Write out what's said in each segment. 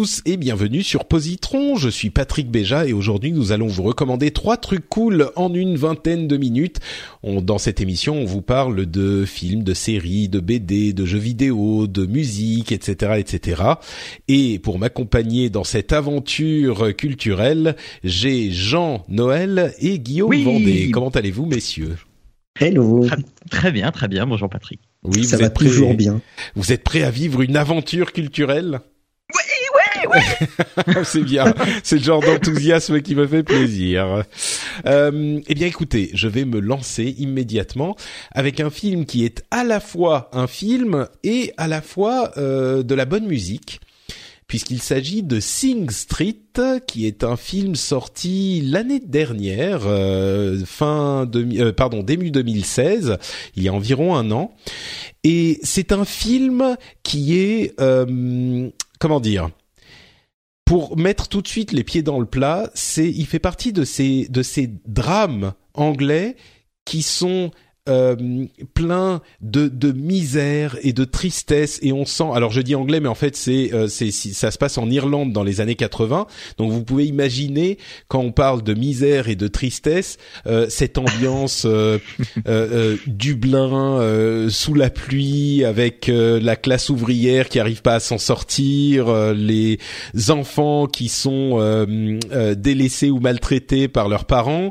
Tous et bienvenue sur Positron, je suis Patrick Béja et aujourd'hui nous allons vous recommander trois trucs cool en une vingtaine de minutes. On, dans cette émission on vous parle de films, de séries, de BD, de jeux vidéo, de musique, etc. etc. Et pour m'accompagner dans cette aventure culturelle, j'ai Jean Noël et Guillaume Oui. Vendée. Comment allez-vous messieurs? Hello. Très, très bien, très bien. Bonjour Patrick. Oui, ça vous va êtes toujours bien. Vous êtes prêts à vivre une aventure culturelle? Oui, c'est bien. C'est le genre d'enthousiasme qui me fait plaisir. Euh, eh bien, écoutez, je vais me lancer immédiatement avec un film qui est à la fois un film et à la fois euh, de la bonne musique. Puisqu'il s'agit de Sing Street, qui est un film sorti l'année dernière, euh, fin demi- euh, pardon début 2016, il y a environ un an, et c'est un film qui est euh, comment dire pour mettre tout de suite les pieds dans le plat, c'est il fait partie de ces de ces drames anglais qui sont euh, pleins de, de misère et de tristesse et on sent alors je dis anglais mais en fait c'est euh, c'est ça se passe en Irlande dans les années 80 donc vous pouvez imaginer quand on parle de misère et de tristesse euh, cette ambiance euh, euh, euh, Dublin euh, sous la pluie avec euh, la classe ouvrière qui arrive pas à s'en sortir euh, les enfants qui sont euh, euh, délaissés ou maltraités par leurs parents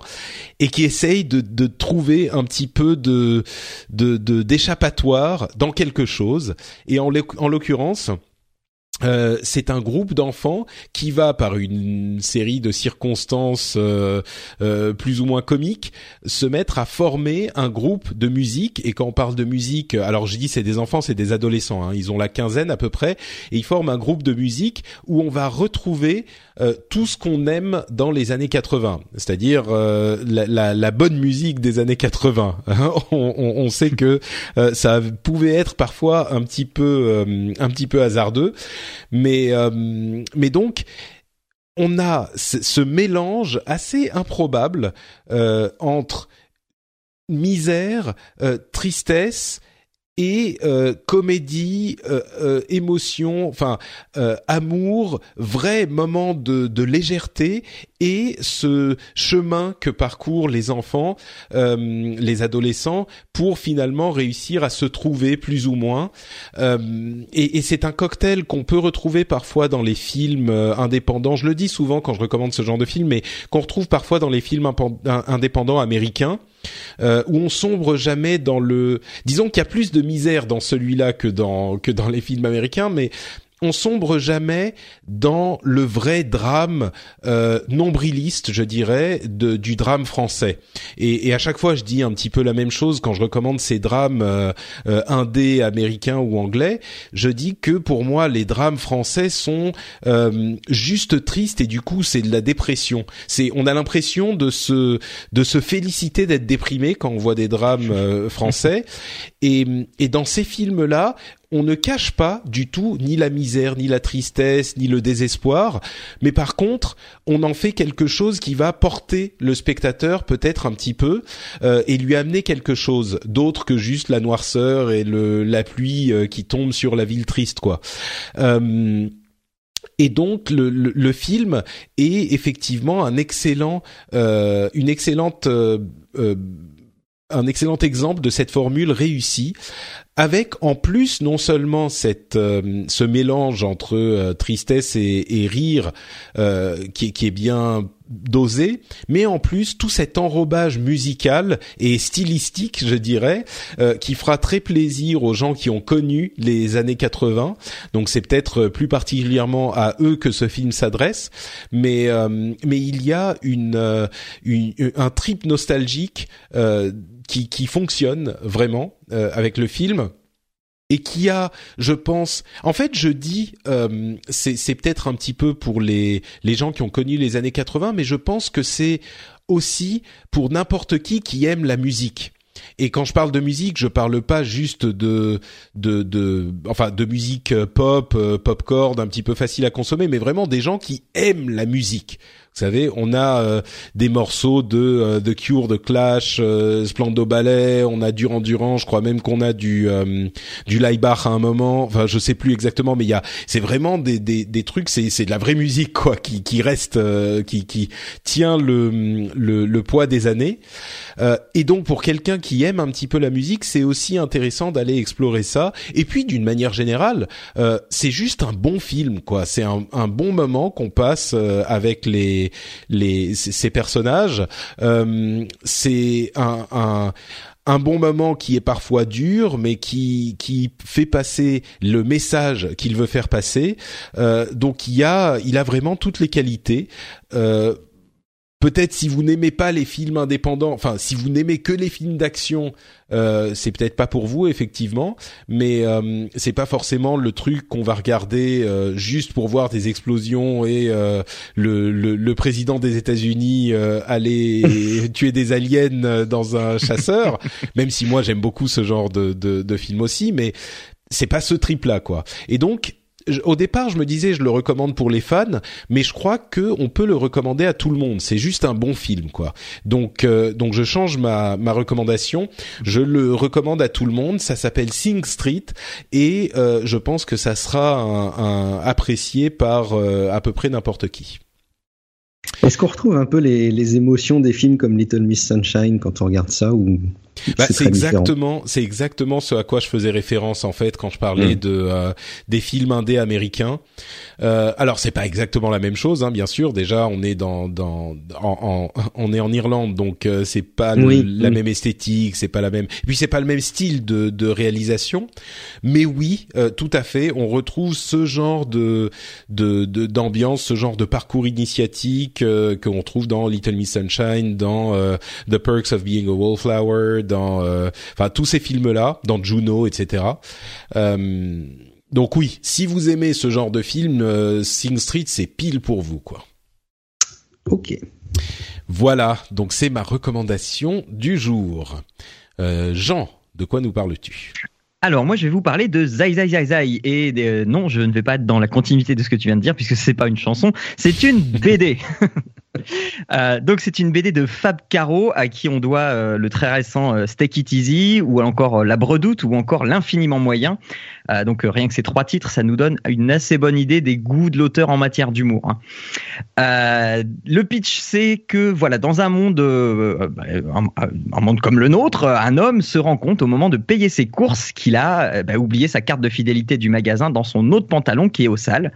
et qui essayent de, de trouver un petit peu de de de- d'échappatoire dans quelque chose. Et en l'occurrence euh, c'est un groupe d'enfants qui va par une série de circonstances euh, euh, plus ou moins comiques se mettre à former un groupe de musique. Et quand on parle de musique alors je dis c'est des enfants c'est des adolescents hein, ils ont la quinzaine à peu près. Et ils forment un groupe de musique où on va retrouver euh, tout ce qu'on aime dans les années 80 c'est-à-dire euh, la, la, la bonne musique des années 80 on, on, on sait que euh, ça pouvait être parfois un petit peu euh, un petit peu hasardeux. Mais euh, mais donc on a ce, mélange assez improbable entre misère, tristesse et euh, comédie, euh, euh, émotion, enfin euh, amour, vrai moment de, de légèreté et ce chemin que parcourent les enfants, euh, les adolescents, pour finalement réussir à se trouver plus ou moins. Et et c'est un cocktail qu'on peut retrouver parfois dans les films indépendants. Je le dis souvent quand je recommande ce genre de film, mais qu'on retrouve parfois dans les films indépendants américains euh, où on sombre jamais dans le. Disons qu'il y a plus de misère dans celui-là que dans que dans les films américains, mais on sombre jamais dans le vrai drame euh, nombriliste, je dirais, de, du drame français. Et, et à chaque fois, je dis un petit peu la même chose quand je recommande ces drames euh, euh, indés, américains ou anglais. Je dis que pour moi, les drames français sont euh, juste tristes et du coup, c'est de la dépression. C'est, on a l'impression de se de se féliciter d'être déprimé quand on voit des drames euh, français. Et, et dans ces films-là, on ne cache pas du tout ni la misère, ni la tristesse, ni le désespoir, mais par contre, on en fait quelque chose qui va porter le spectateur peut-être un petit peu euh, et lui amener quelque chose d'autre que juste la noirceur et le, la pluie euh, qui tombe sur la ville triste, quoi. Euh, et donc le, le, le film est effectivement un excellent, euh, une excellente, euh, un excellent exemple de cette formule réussie avec en plus non seulement cette ce mélange entre tristesse et, et rire qui, qui est bien dosé, mais en plus tout cet enrobage musical et stylistique, je dirais, euh, qui fera très plaisir aux gens qui ont connu les années 80. Donc c'est peut-être plus particulièrement à eux que ce film s'adresse, mais euh, mais il y a une, euh, une un trip nostalgique qui fonctionne vraiment avec le film et qui a, je pense, en fait, je dis, euh, c'est peut-être un petit peu pour les les gens qui ont connu les années 80, mais je pense que c'est aussi pour n'importe qui qui aime la musique. Et quand je parle de musique, je parle pas juste de de, enfin de musique pop, euh, popcorn, un petit peu facile à consommer, mais vraiment des gens qui aiment la musique. Vous savez, on a euh, des morceaux de euh, The Cure, de Clash, euh, Splendo Ballet, on a Duran Duran, je crois même qu'on a du du Laibach à un moment. Enfin, je sais plus exactement, mais il y a, c'est vraiment des des, des trucs, c'est c'est de la vraie musique quoi, qui qui reste, qui qui tient le le, le poids des années. et donc pour quelqu'un qui aime un petit peu la musique, c'est aussi intéressant d'aller explorer ça. Et puis d'une manière générale, c'est juste un bon film quoi. C'est un un bon moment qu'on passe avec les les, ces personnages. Euh, c'est un, un un bon moment qui est parfois dur, mais qui qui fait passer le message qu'il veut faire passer. Euh, donc il y a il a vraiment toutes les qualités. Euh, peut-être si vous n'aimez pas les films indépendants, enfin si vous n'aimez que les films d'action, euh, c'est peut-être pas pour vous effectivement, mais euh, c'est pas forcément le truc qu'on va regarder euh, juste pour voir des explosions et euh, le, le, le, président des États-Unis aller tuer des aliens dans un chasseur. même si moi j'aime beaucoup ce genre de, de, de film aussi, mais c'est pas ce trip là quoi. Et donc au départ, je me disais, je le recommande pour les fans, mais je crois que on peut le recommander à tout le monde. C'est juste un bon film, quoi. Donc, euh, donc je change ma ma recommandation. Je le recommande à tout le monde. Ça s'appelle Sing Street et euh, je pense que ça sera un, apprécié par euh, à peu près n'importe qui. Est-ce qu'on retrouve un peu les, les, émotions des films comme Little Miss Sunshine quand on regarde ça ou bah, c'est exactement, c'est exactement ce à quoi je faisais référence en fait quand je parlais mm. de euh, des films indés américains. Euh, alors c'est pas exactement la même chose, hein, bien sûr. Déjà, on est dans dans en, en on est en Irlande, donc euh, c'est pas la même esthétique, c'est pas la même. Et puis c'est pas le même style de de réalisation. Mais oui, euh, tout à fait, on retrouve ce genre de de d'ambiance, ce genre de parcours initiatique euh, qu'on trouve dans Little Miss Sunshine, dans The Perks of Being a Wallflower dans euh, enfin tous ces films là, dans Juno, etc. Euh, donc oui, si vous aimez ce genre de film, euh, Sing Street c'est pile pour vous quoi. Ok. Voilà, donc c'est ma recommandation du jour. Jean, de quoi nous parles-tu? Alors moi je vais vous parler de Zai Zai Zai Zai et non je ne vais pas être dans la continuité de ce que tu viens de dire puisque c'est pas une chanson, c'est une BD. Euh, donc c'est une BD de Fab Caro à qui on doit euh, le très récent euh, It Easy ou encore La Bredoute ou encore L'infiniment moyen. donc rien que ces trois titres, ça nous donne une assez bonne idée des goûts de l'auteur en matière d'humour. Hein. le pitch c'est que voilà dans un monde bah, un, monde comme le nôtre, un homme se rend compte au moment de payer ses courses qu'il a bah, oublié sa carte de fidélité du magasin dans son autre pantalon qui est au sale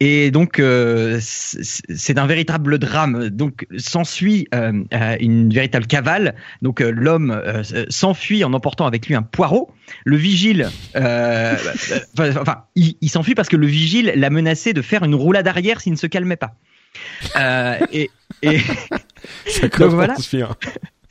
et donc, euh, c'est un véritable drame. Donc, s'ensuit euh, euh, une véritable cavale. Donc, l'homme s'enfuit en emportant avec lui un poireau. Le vigile, enfin, il, s'enfuit parce que le vigile l'a menacé de faire une roulade arrière s'il ne se calmait pas. et, et donc voilà.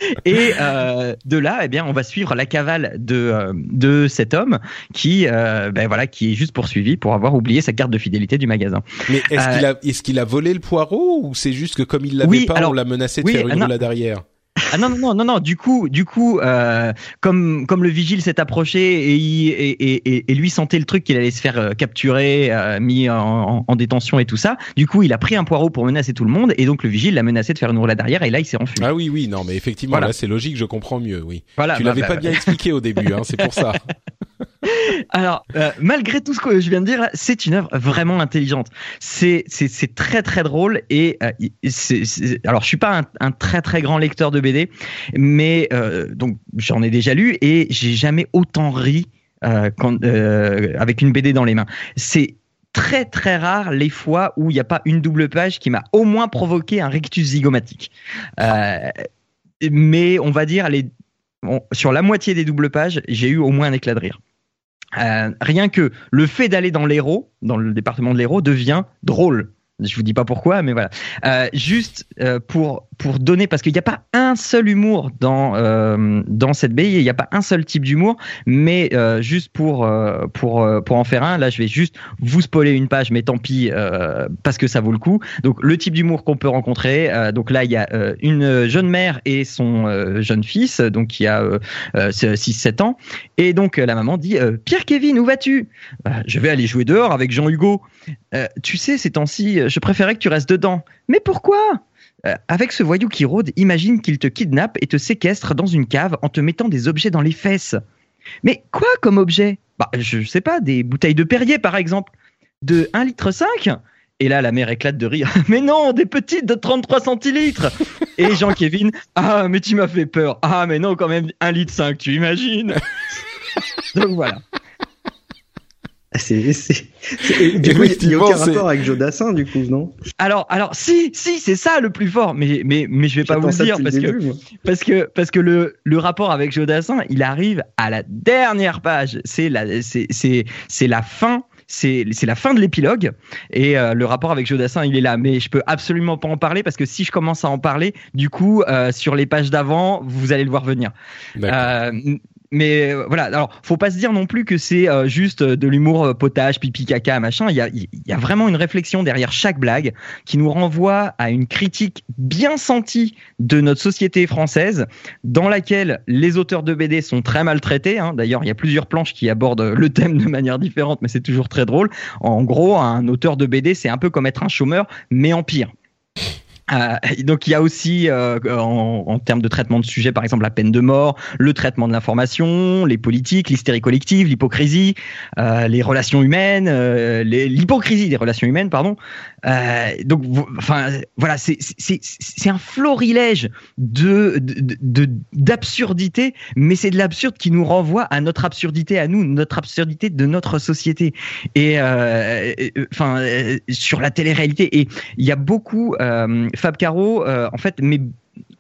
Et euh, de là, eh bien, on va suivre la cavale de euh, de cet homme qui, euh, ben voilà, qui est juste poursuivi pour avoir oublié sa carte de fidélité du magasin. Mais est-ce qu'il a qu'il a volé le poireau ou c'est juste que comme il l'avait pas, on l'a menacé de faire une roulade arrière? Ah non, non, non, non, non. Du coup, du coup, euh, comme comme le vigile s'est approché et, et, et, et, lui sentait le truc qu'il allait se faire euh, capturer, euh, mis en, en, détention et tout ça. Du coup, il a pris un poireau pour menacer tout le monde et donc le vigile l'a menacé de faire une roulade derrière et là il s'est enfui. Ah oui, oui, non, mais effectivement, là c'est logique, je comprends mieux, oui. Voilà, tu l'avais bah, pas bah, bien expliqué au début, hein, c'est pour ça. Alors, euh, malgré tout ce que je viens de dire, c'est une œuvre vraiment intelligente. C'est très très drôle et euh, alors je suis pas un, très très grand lecteur de BD, mais euh, donc j'en ai déjà lu et j'ai jamais autant ri avec une BD dans les mains. C'est très très rare les fois où il n'y a pas une double page qui m'a au moins provoqué un rectus zygomatique. mais on va dire sur la moitié des doubles pages, j'ai eu au moins un éclat de rire. Rien que le fait d'aller dans l'héros, dans le département de l'héros, devient drôle. Je vous dis pas pourquoi, mais voilà. Euh, juste euh, pour pour donner parce qu'il n'y a pas un seul humour dans euh, dans cette BI, il n'y a pas un seul type d'humour, mais euh, juste pour euh, pour pour en faire un, là je vais juste vous spoiler une page, mais tant pis parce que ça vaut le coup. Donc le type d'humour qu'on peut rencontrer, donc là il y a une jeune mère et son jeune fils, donc qui a 6-7 ans, et donc la maman dit Pierre Kevin où vas-tu? Je vais aller jouer dehors avec Jean Hugo. tu sais ces temps-ci, je préférais que tu restes dedans. Mais pourquoi? Euh, avec ce voyou qui rôde, imagine qu'il te kidnappe et te séquestre dans une cave en te mettant des objets dans les fesses. Mais quoi comme objet? Bah, je sais pas, des bouteilles de Perrier par exemple, de 1 litre 5 et là, la mère éclate de rire. Mais non, des petites de 33 centilitres. Et Jean-Kévin, ah, mais tu m'as fait peur. Ah, mais non, quand même, 1 litre 5, tu imagines? Donc voilà. C'est, c'est, du coup, il n'y a aucun rapport avec Jodassin, du coup, non? Alors, alors, si, si, c'est ça le plus fort, mais, mais, mais je vais pas vous le dire parce, que, parce que, parce que le, le rapport avec Jodassin, il arrive à la dernière page. C'est la, c'est, c'est, c'est la fin. C'est c'est la fin de l'épilogue. Et euh, le rapport avec Jodassin il est là. Mais je peux absolument pas en parler parce que si je commence à en parler du coup euh, sur les pages d'avant vous allez le voir venir. Euh, mais euh, voilà, alors faut pas se dire non plus que c'est euh, juste de l'humour euh, potage, pipi, caca, machin. Il y a, il y a vraiment une réflexion derrière chaque blague qui nous renvoie à une critique bien sentie de notre société française, dans laquelle les auteurs de BD sont très maltraités. Hein. D'ailleurs, il y a plusieurs planches qui abordent le thème de manière différente, mais c'est toujours très drôle. En gros, un auteur de BD, c'est un peu comme être un chômeur, mais en pire. Euh, donc il y a aussi euh, en, termes de traitement de sujet, par exemple la peine de mort, le traitement de l'information, les politiques, l'hystérie collective, l'hypocrisie, euh, les relations humaines, l'hypocrisie des relations humaines, pardon. Donc enfin voilà, c'est un florilège de d'absurdité, de, mais c'est de l'absurde qui nous renvoie à notre absurdité à nous, notre absurdité de notre société. Et enfin sur la télé-réalité, et il y a beaucoup Fab Caro, euh, en fait, mais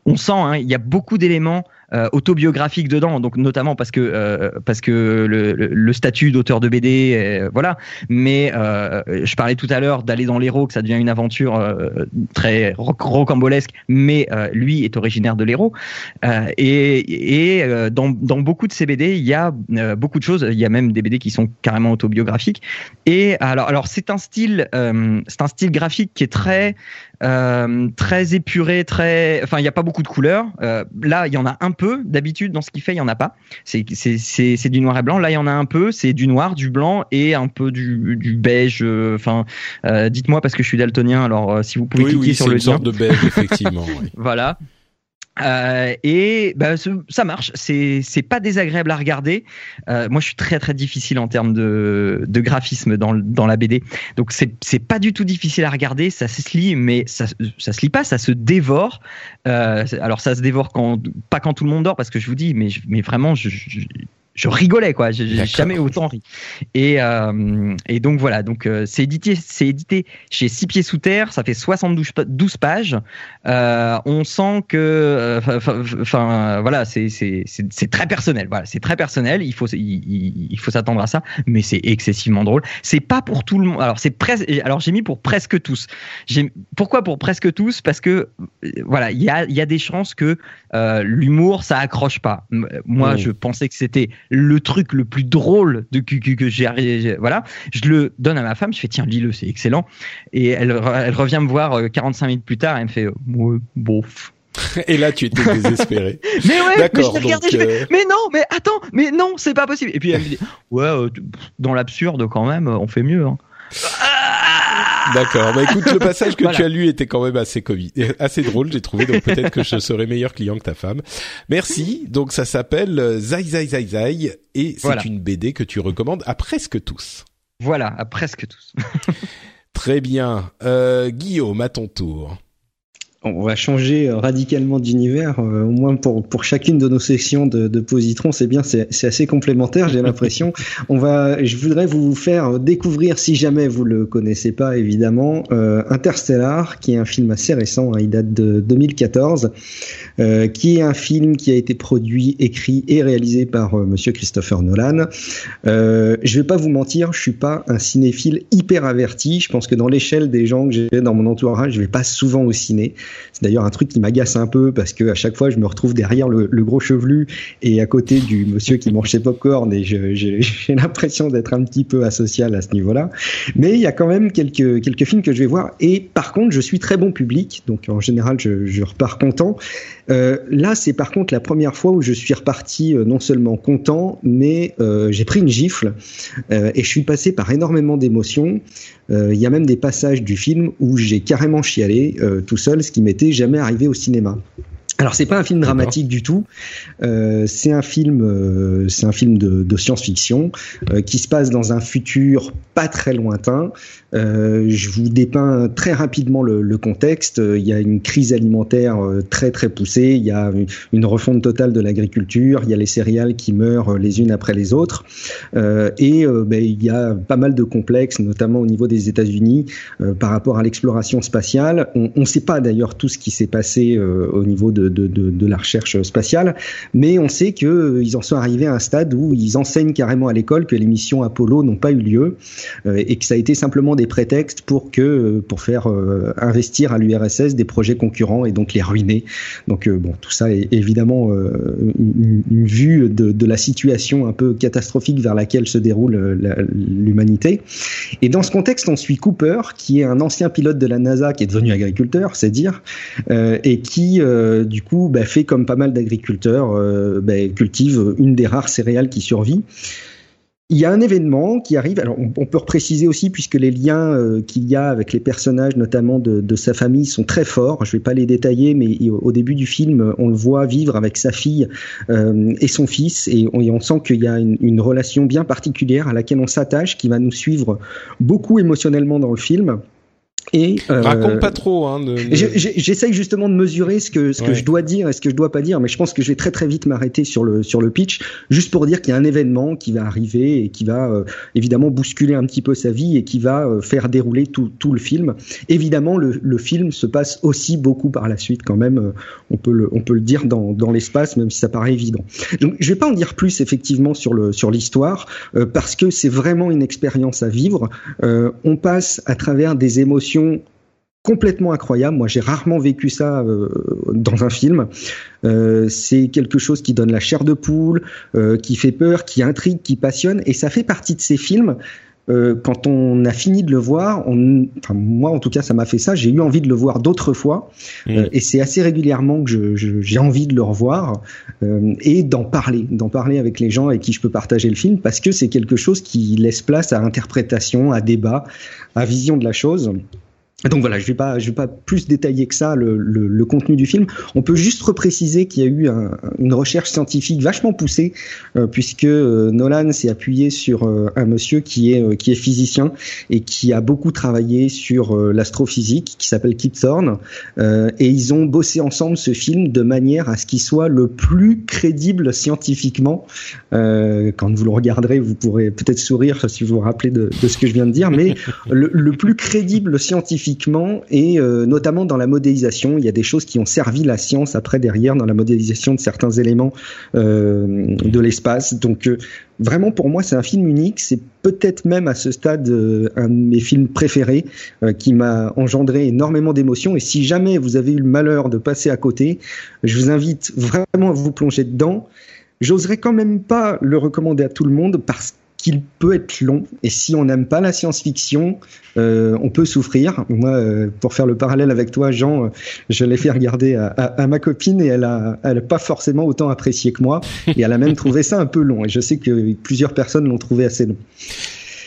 on sent, hein, il y a beaucoup d'éléments euh, autobiographique dedans, donc notamment parce que euh, parce que le, statut d'auteur de BD, euh, voilà. Mais je parlais tout à l'heure d'aller dans l'héros, que ça devient une aventure très rocambolesque, mais lui est originaire de l'héros. et et dans, dans beaucoup de ces BD, il y a beaucoup de choses. Il y a même des BD qui sont carrément autobiographiques. Et alors alors c'est un style c'est un style graphique qui est très très épuré, très. Enfin, il n'y a pas beaucoup de couleurs. là, il y en a un peu peu. D'habitude, dans ce qu'il fait, il y en a pas. C'est du noir et blanc. Là, il y en a un peu. C'est du noir, du blanc et un peu du, du beige. Euh, enfin, euh, dites-moi parce que je suis daltonien. Alors, euh, si vous pouvez cliquer sur le lien. une sorte de beige, effectivement. voilà. Euh, et bah, ça marche, c'est pas désagréable à regarder. Euh, moi, je suis très très difficile en termes de, de graphisme dans dans la BD, donc c'est pas du tout difficile à regarder. Ça se lit, mais ça ça se lit pas, ça se dévore. Euh, alors ça se dévore quand pas quand tout le monde dort, parce que je vous dis, mais mais vraiment, je rigolais quoi. J'ai jamais autant ri. Et euh, et donc voilà. Donc euh, c'est édité c'est édité chez Six pieds sous terre. Ça fait 72 12 pages. Euh, on sent que enfin voilà c'est c'est c'est très personnel. Voilà c'est très personnel. Il faut il, il faut s'attendre à ça. Mais c'est excessivement drôle. C'est pas pour tout le monde. Alors c'est presque alors j'ai mis pour presque tous. J'ai pourquoi pour presque tous? Parce que voilà il y a il y a des chances que l'humour ça accroche pas. Moi oh. je pensais que c'était le truc le plus drôle de que, que j'ai voilà je le donne à ma femme je fais tiens lis-le c'est excellent et elle, elle revient me voir 45 euh, minutes plus tard et elle me fait ouais, bof et là, tu étais désespéré. mais ouais, mais, je euh, mais non, mais attends, mais non, c'est pas possible. Et puis elle me dit, ouais, euh, dans l'absurde quand même, on fait mieux. Hein. D'accord. Bah écoute, le passage que tu as lu était quand même assez assez drôle, j'ai trouvé. Donc peut-être que je serai meilleur client que ta femme. Merci. Donc ça s'appelle euh, Zai Zai Zai Zai et c'est une BD que tu recommandes à presque tous. Voilà, à presque tous. Très bien. Euh, Guillaume, à ton tour. On va changer radicalement d'univers, euh, au moins pour, pour chacune de nos sections de, de positron, c'est bien, c'est assez complémentaire, j'ai l'impression. on va, je voudrais vous faire découvrir, si jamais vous le connaissez pas, évidemment, euh, Interstellar, qui est un film assez récent, hein, il date de 2014, euh, qui est un film qui a été produit, écrit et réalisé par Monsieur Christopher Nolan. Je vais pas vous mentir, je suis pas un cinéphile hyper averti. Je pense que dans l'échelle des gens que j'ai dans mon entourage, je vais pas souvent au ciné. C'est d'ailleurs un truc qui m'agace un peu parce que à chaque fois, je me retrouve derrière le, gros chevelu et à côté du monsieur qui mange ses popcorn et j'ai l'impression d'être un petit peu asocial à ce niveau-là. Mais il y a quand même quelques quelques films que je vais voir et par contre, je suis très bon public, donc en général, je, je repars content. Euh, là, c'est par contre la première fois où je suis reparti euh, non seulement content, mais euh, j'ai pris une gifle et je suis passé par énormément d'émotions. Il y a même des passages du film où j'ai carrément chialé tout seul, ce qui m'était jamais arrivé au cinéma. Alors c'est pas un film dramatique du tout, euh, c'est un film, euh, c'est un film de, de science-fiction euh, qui se passe dans un futur pas très lointain. Je vous dépeins très rapidement le, le, contexte. Il y a une crise alimentaire très très poussée, il y a une, refonte totale de l'agriculture, il y a les céréales qui meurent les unes après les autres, et ben, il y a pas mal de complexes, notamment au niveau des États-Unis, par rapport à l'exploration spatiale. On ne sait pas d'ailleurs tout ce qui s'est passé au niveau de de, la recherche spatiale, mais on sait qu'ils euh, en sont arrivés à un stade où ils enseignent carrément à l'école que les missions Apollo n'ont pas eu lieu euh, et que ça a été simplement des prétextes pour que euh, pour faire investir à l'URSS des projets concurrents et donc les ruiner. Donc bon, tout ça est évidemment une, vue de, la situation un peu catastrophique vers laquelle se déroule l'humanité. Et dans ce contexte, on suit Cooper, qui est un ancien pilote de la NASA qui est devenu agriculteur, c'est dire, et qui du du coup, bah, fait comme pas mal d'agriculteurs, euh, bah, cultive une des rares céréales qui survit. Il y a un événement qui arrive. Alors, on, peut préciser aussi, puisque les liens euh, qu'il y a avec les personnages, notamment de, sa famille, sont très forts. Je ne vais pas les détailler, mais au début du film, on le voit vivre avec sa fille euh, et son fils, et on, sent qu'il y a une, une, relation bien particulière à laquelle on s'attache, qui va nous suivre beaucoup émotionnellement dans le film. Et euh, raconte pas trop. Hein, J'essaye justement de mesurer ce que ce que je dois dire et ce que je dois pas dire, mais je pense que je vais très très vite m'arrêter sur le sur le pitch, juste pour dire qu'il y a un événement qui va arriver et qui va euh, évidemment bousculer un petit peu sa vie et qui va euh, faire dérouler tout tout le film. Évidemment, le, le film se passe aussi beaucoup par la suite quand même. Euh, on peut le on peut le dire dans dans l'espace, même si ça paraît évident. Donc je vais pas en dire plus effectivement sur le sur l'histoire parce que c'est vraiment une expérience à vivre. on passe à travers des émotions complètement incroyable. Moi, j'ai rarement vécu ça euh, dans un film. Euh, c'est quelque chose qui donne la chair de poule, euh, qui fait peur, qui intrigue, qui passionne, et ça fait partie de ces films. Quand on a fini de le voir, on, enfin moi en tout cas ça m'a fait ça, j'ai eu envie de le voir d'autres fois mmh. et c'est assez régulièrement que j'ai envie de le revoir et d'en parler, d'en parler avec les gens avec qui je peux partager le film parce que c'est quelque chose qui laisse place à interprétation, à débat, à vision de la chose. Donc voilà, je vais pas, je vais pas plus détailler que ça le, le, le contenu du film. On peut juste repréciser qu'il y a eu un, une recherche scientifique vachement poussée, euh, puisque euh, Nolan s'est appuyé sur euh, un monsieur qui est qui est physicien et qui a beaucoup travaillé sur l'astrophysique, qui s'appelle Kip Thorne, et ils ont bossé ensemble ce film de manière à ce qu'il soit le plus crédible scientifiquement. quand vous le regarderez, vous pourrez peut-être sourire si vous vous rappelez de, de, ce que je viens de dire, mais le, le plus crédible scientifiquement et euh, notamment dans la modélisation. Il y a des choses qui ont servi la science après derrière dans la modélisation de certains éléments euh, de l'espace. Donc euh, vraiment pour moi c'est un film unique. C'est peut-être même à ce stade un de mes films préférés qui m'a engendré énormément d'émotions. Et si jamais vous avez eu le malheur de passer à côté, je vous invite vraiment à vous plonger dedans. J'oserais quand même pas le recommander à tout le monde parce qu'il peut être long. Et si on n'aime pas la science-fiction, euh, on peut souffrir. Moi, euh, pour faire le parallèle avec toi, Jean, euh, je l'ai fait regarder à, à, ma copine et elle a, elle a pas forcément autant apprécié que moi. Et elle a même trouvé ça un peu long. Et je sais que plusieurs personnes l'ont trouvé assez long.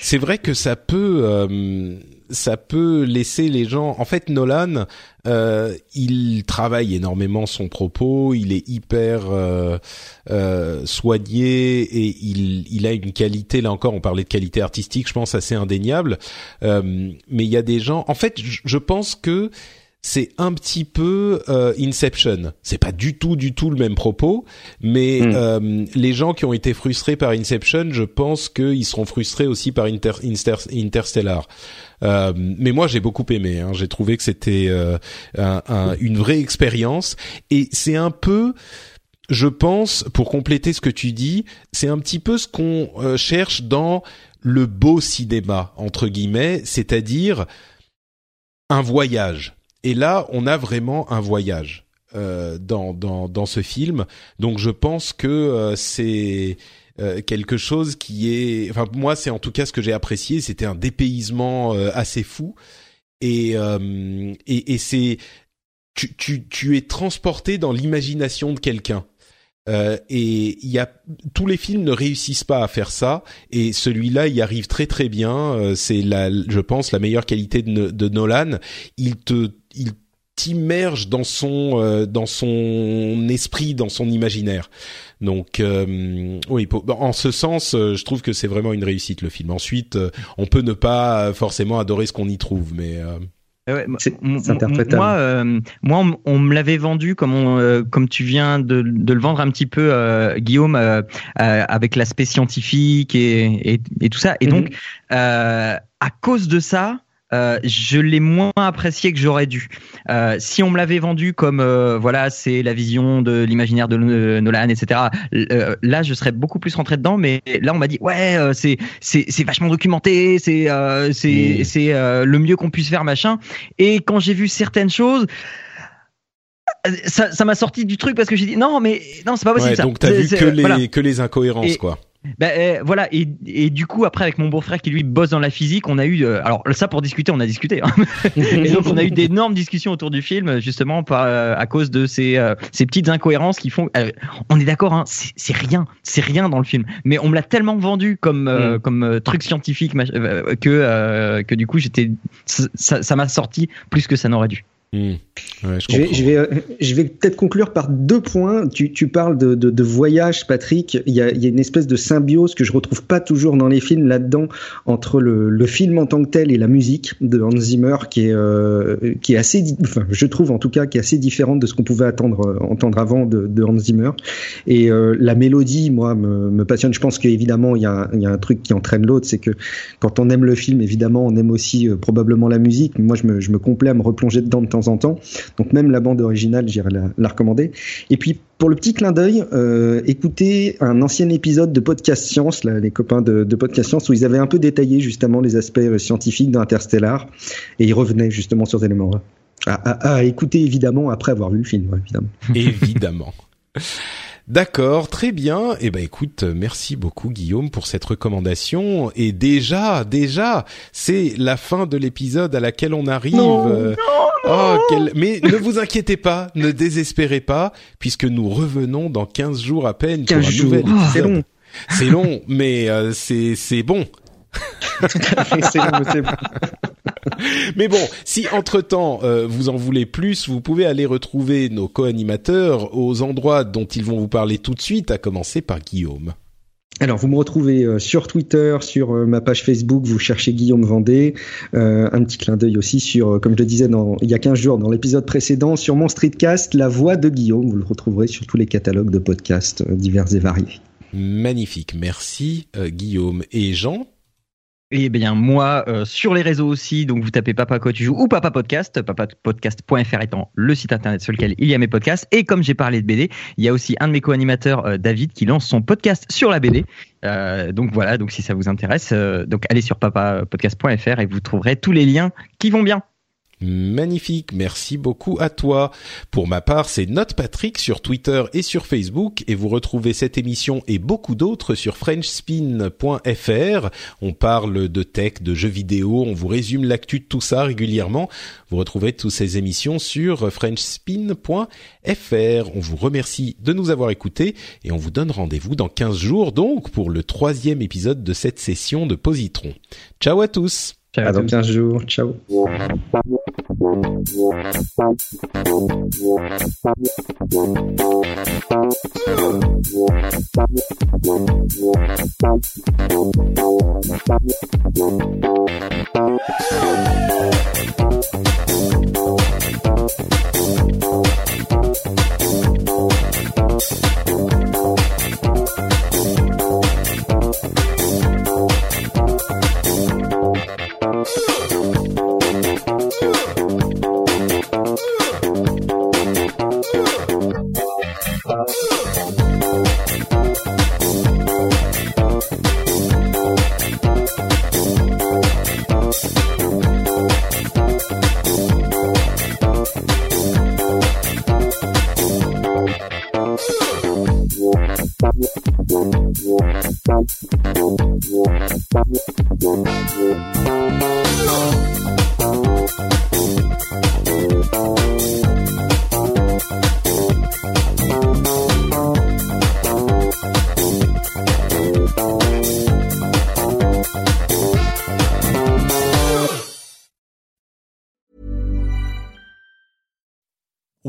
C'est vrai que ça peut euh, ça peut laisser les gens. En fait, Nolan, euh, il travaille énormément son propos. Il est hyper euh, euh, soigné et il, il a une qualité. Là encore, on parlait de qualité artistique. Je pense assez indéniable. Euh, mais il y a des gens. En fait, je pense que c'est un petit peu euh, Inception. C'est pas du tout, du tout le même propos, mais Mm. euh, les gens qui ont été frustrés par Inception, je pense qu'ils seront frustrés aussi par Inter- Inter- Interstellar. Euh, mais moi, j'ai beaucoup aimé. Hein. J'ai trouvé que c'était euh, un- un- une vraie expérience, et c'est un peu je pense, pour compléter ce que tu dis, c'est un petit peu ce qu'on euh, cherche dans le beau cinéma, entre guillemets, c'est-à-dire un voyage. Et là, on a vraiment un voyage euh, dans, dans, dans ce film. Donc je pense que euh, c'est euh, quelque chose qui est... Enfin, moi, c'est en tout cas ce que j'ai apprécié. C'était un dépaysement euh, assez fou. Et, euh, et, et c'est... Tu, tu, tu es transporté dans l'imagination de quelqu'un. Euh, et il y a tous les films ne réussissent pas à faire ça et celui-là y arrive très très bien. Euh, c'est la, je pense, la meilleure qualité de, de Nolan. Il te, il t'immerge dans son, euh, dans son esprit, dans son imaginaire. Donc euh, oui, pour- en ce sens, euh, je trouve que c'est vraiment une réussite le film. Ensuite, on peut ne pas forcément adorer ce qu'on y trouve, mais euh, Ouais, moi- C'est- interprétable. Moi, euh, moi, on, on me l'avait vendu comme on, euh, comme tu viens de, de le vendre un petit peu, euh, Guillaume, euh, euh, avec l'aspect scientifique et, et, et tout ça. Et Mhm. donc, euh, à cause de ça. Euh, je l'ai moins apprécié que j'aurais dû. Euh, si on me l'avait vendu comme euh, voilà, c'est la vision de l'imaginaire de Nolan, etc. là, je serais beaucoup plus rentré dedans. Mais là, on m'a dit ouais, c'est c'est vachement documenté, c'est c'est Mm. c'est le mieux qu'on puisse faire, machin. Et quand j'ai vu certaines choses, ça ça m'a sorti du truc parce que j'ai dit non, mais non, c'est pas possible ouais, ça. donc t'as vu que les voilà. que les incohérences Et- quoi. Ben, euh, voilà et, et du coup après avec mon beau-frère qui lui bosse dans la physique on a eu euh, alors ça pour discuter on a discuté hein. et donc on a eu d'énormes discussions autour du film justement par, euh, à cause de ces, ces petites incohérences qui font on est d'accord hein, c'est rien c'est rien dans le film. Mais on me l'a tellement vendu comme euh, comme truc scientifique que que du coup j'étais ça m'a sorti plus que ça n'aurait dû Hmm. Ouais, je Je vais, comprends. je vais, euh, je vais peut-être conclure par deux points. Tu, tu parles de, de, de voyage, Patrick. Il y, a, il y a une espèce de symbiose que je retrouve pas toujours dans les films là-dedans entre le, le film en tant que tel et la musique de Hans Zimmer, qui est, euh, qui est assez, enfin, je trouve en tout cas, qui est assez différente de ce qu'on pouvait attendre, euh, entendre avant de, de Hans Zimmer. Et euh, la mélodie, moi, me, me passionne. Je pense qu'évidemment, il y, a, un- il y a un truc qui entraîne l'autre, c'est que quand on aime le film, évidemment, on aime aussi euh, probablement la musique. Moi, je me, je me complais à me replonger dedans de temps en temps. Donc même la bande originale, j'irais la, la recommander. Et puis pour le petit clin d'œil, euh, écoutez un ancien épisode de Podcast Science, là, les copains de, de Podcast Science, où ils avaient un peu détaillé justement les aspects euh, scientifiques d'Interstellar, et ils revenaient justement sur ces éléments-là. À, à- à écouter évidemment après avoir vu le film, évidemment. Évidemment. D'accord, très bien. Eh ben écoute, merci beaucoup Guillaume pour cette recommandation. Et déjà, déjà, c'est la fin de l'épisode à laquelle on arrive. Euh, oh, quel- Mais ne vous inquiétez pas, ne désespérez pas, puisque nous revenons dans 15 jours à peine pour 15 un jours, nouvel Ah, c'est long. C'est long, mais euh, c'est c'est bon. c'est long, c'est bon. Mais bon, si entre-temps euh, vous en voulez plus, vous pouvez aller retrouver nos co-animateurs aux endroits dont ils vont vous parler tout de suite, à commencer par Guillaume. Alors, vous me retrouvez euh, sur Twitter, sur euh, ma page Facebook, vous cherchez Guillaume Vendée. Euh, un petit clin d'œil aussi sur, comme je le disais dans, il y a 15 jours, dans l'épisode précédent, sur mon streetcast, La Voix de Guillaume. Vous le retrouverez sur tous les catalogues de podcasts divers et variés. Magnifique, merci Guillaume et Jean? Eh bien, moi, euh, sur les réseaux aussi, donc vous tapez Papa Quoi tu joues ou Papa Podcast, papapodcast.fr étant le site internet sur lequel il y a mes podcasts. Et comme j'ai parlé de BD, il y a aussi un de mes co-animateurs, euh, David, qui lance son podcast sur la BD. Euh, donc voilà, donc si ça vous intéresse, donc allez sur papapodcast.fr et vous trouverez tous les liens qui vont bien. Magnifique, merci beaucoup à toi. Pour ma part, c'est Note Patrick sur Twitter et sur Facebook et vous retrouvez cette émission et beaucoup d'autres sur frenchspin.fr. On parle de tech, de jeux vidéo, on vous résume l'actu de tout ça régulièrement. Vous retrouvez toutes ces émissions sur frenchspin.fr. On vous remercie de nous avoir écoutés et on vous donne rendez-vous dans 15 jours donc pour le troisième épisode de cette session de Positron. Ciao à tous Ciao à dans tous. 15 jours. Ciao.